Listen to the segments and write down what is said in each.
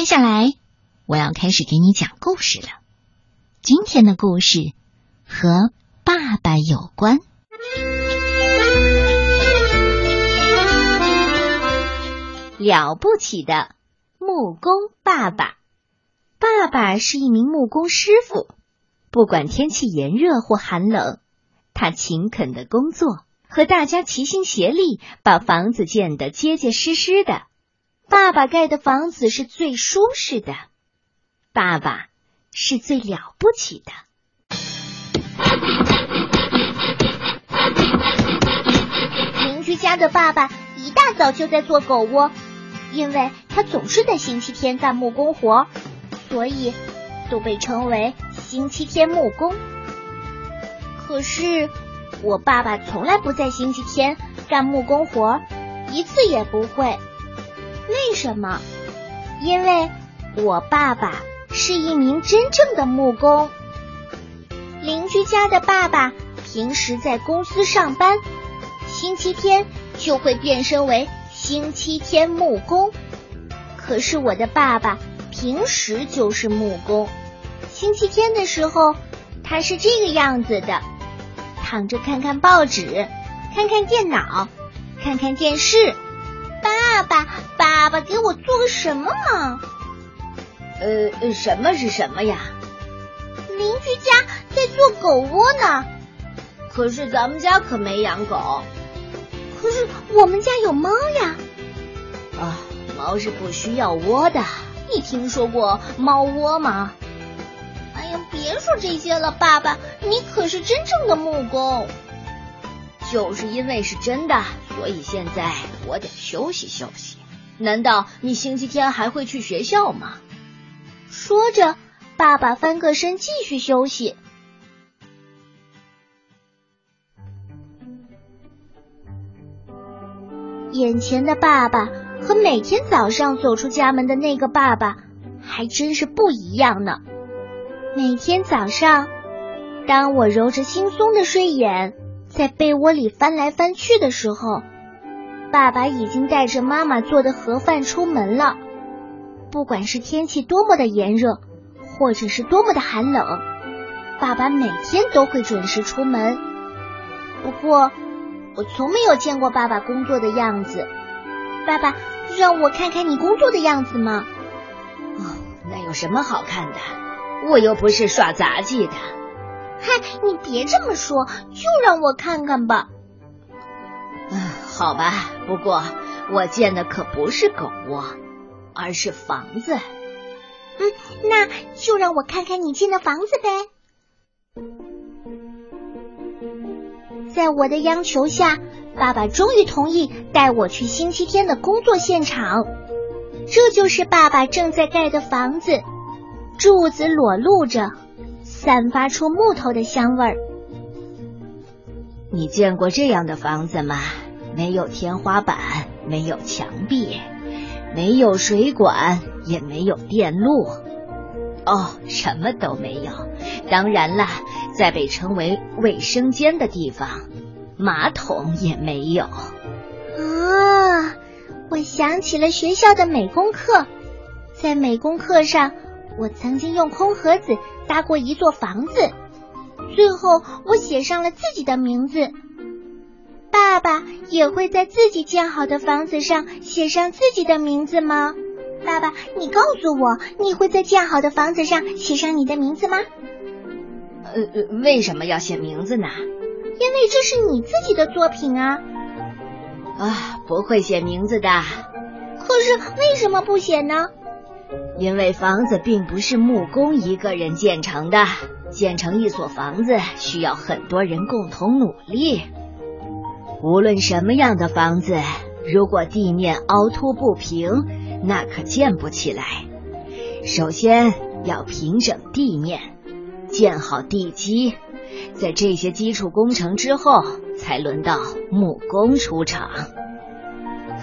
接下来我要开始给你讲故事了。今天的故事和爸爸有关。了不起的木工爸爸，爸爸是一名木工师傅。不管天气炎热或寒冷，他勤恳的工作，和大家齐心协力，把房子建得结结实实的。爸爸盖的房子是最舒适的，爸爸是最了不起的。邻居家的爸爸一大早就在做狗窝，因为他总是在星期天干木工活，所以都被称为星期天木工。可是我爸爸从来不在星期天干木工活，一次也不会。为什么？因为我爸爸是一名真正的木工。邻居家的爸爸平时在公司上班，星期天就会变身为星期天木工。可是我的爸爸平时就是木工，星期天的时候他是这个样子的：躺着看看报纸，看看电脑，看看电视。爸爸，爸爸，给我做个什么忙？呃，什么是什么呀？邻居家在做狗窝呢。可是咱们家可没养狗。可是我们家有猫呀。啊，猫是不需要窝的。你听说过猫窝吗？哎呀，别说这些了，爸爸，你可是真正的木工。就是因为是真的，所以现在我得休息休息。难道你星期天还会去学校吗？说着，爸爸翻个身继续休息。眼前的爸爸和每天早上走出家门的那个爸爸还真是不一样呢。每天早上，当我揉着惺忪的睡眼。在被窝里翻来翻去的时候，爸爸已经带着妈妈做的盒饭出门了。不管是天气多么的炎热，或者是多么的寒冷，爸爸每天都会准时出门。不过，我从没有见过爸爸工作的样子。爸爸，让我看看你工作的样子吗？哦，那有什么好看的？我又不是耍杂技的。嗨，你别这么说，就让我看看吧。嗯，好吧，不过我建的可不是狗窝，而是房子。嗯，那就让我看看你建的房子呗。在我的央求下，爸爸终于同意带我去星期天的工作现场。这就是爸爸正在盖的房子，柱子裸露着。散发出木头的香味儿。你见过这样的房子吗？没有天花板，没有墙壁，没有水管，也没有电路。哦，什么都没有。当然了，在被称为卫生间的地方，马桶也没有。啊，我想起了学校的美工课，在美工课上。我曾经用空盒子搭过一座房子，最后我写上了自己的名字。爸爸也会在自己建好的房子上写上自己的名字吗？爸爸，你告诉我，你会在建好的房子上写上你的名字吗？呃，为什么要写名字呢？因为这是你自己的作品啊。啊，不会写名字的。可是为什么不写呢？因为房子并不是木工一个人建成的，建成一所房子需要很多人共同努力。无论什么样的房子，如果地面凹凸不平，那可建不起来。首先要平整地面，建好地基，在这些基础工程之后，才轮到木工出场。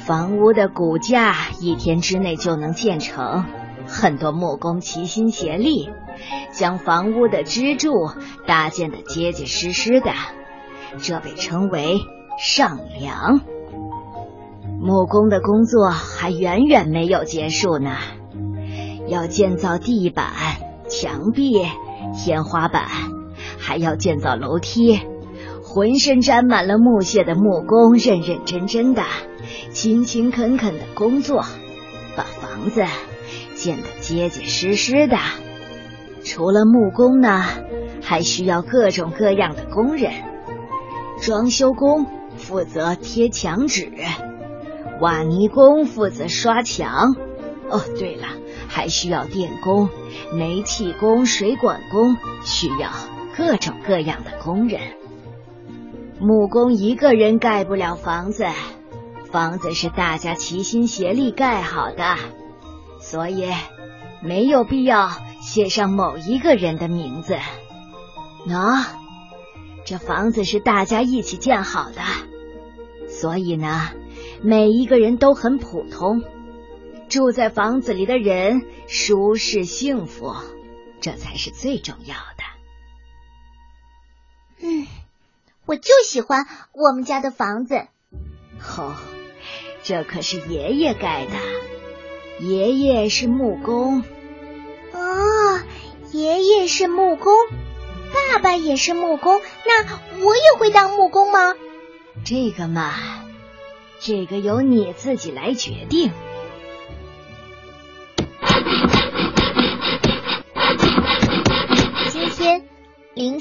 房屋的骨架一天之内就能建成。很多木工齐心协力，将房屋的支柱搭建的结结实实的，这被称为上梁。木工的工作还远远没有结束呢。要建造地板、墙壁、天花板，还要建造楼梯。浑身沾满了木屑的木工，认认真真的、勤勤恳恳的工作，把房子建得结结实实的。除了木工呢，还需要各种各样的工人。装修工负责贴墙纸，瓦泥工负责刷墙。哦，对了，还需要电工、煤气工、水管工，需要各种各样的工人。木工一个人盖不了房子，房子是大家齐心协力盖好的，所以没有必要写上某一个人的名字。喏，这房子是大家一起建好的，所以呢，每一个人都很普通。住在房子里的人舒适幸福，这才是最重要的。嗯，我就喜欢我们家的房子。哦，这可是爷爷盖的，爷爷是木工。哦，爷爷是木工，爸爸也是木工，那我也会当木工吗？这个嘛，这个由你自己来决定。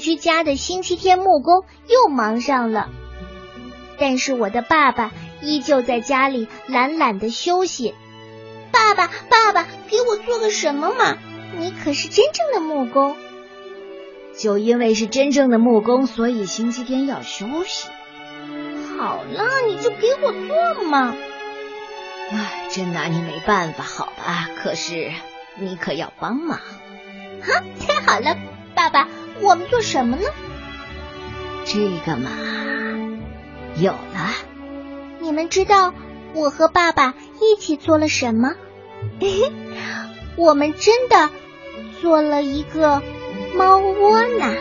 居家的星期天木工又忙上了，但是我的爸爸依旧在家里懒懒的休息。爸爸，爸爸，给我做个什么嘛？你可是真正的木工。就因为是真正的木工，所以星期天要休息。好了，你就给我做嘛。唉，真拿你没办法，好吧？可是你可要帮忙。哈，太好了。我们做什么呢？这个嘛，有了。你们知道我和爸爸一起做了什么？我们真的做了一个猫窝呢。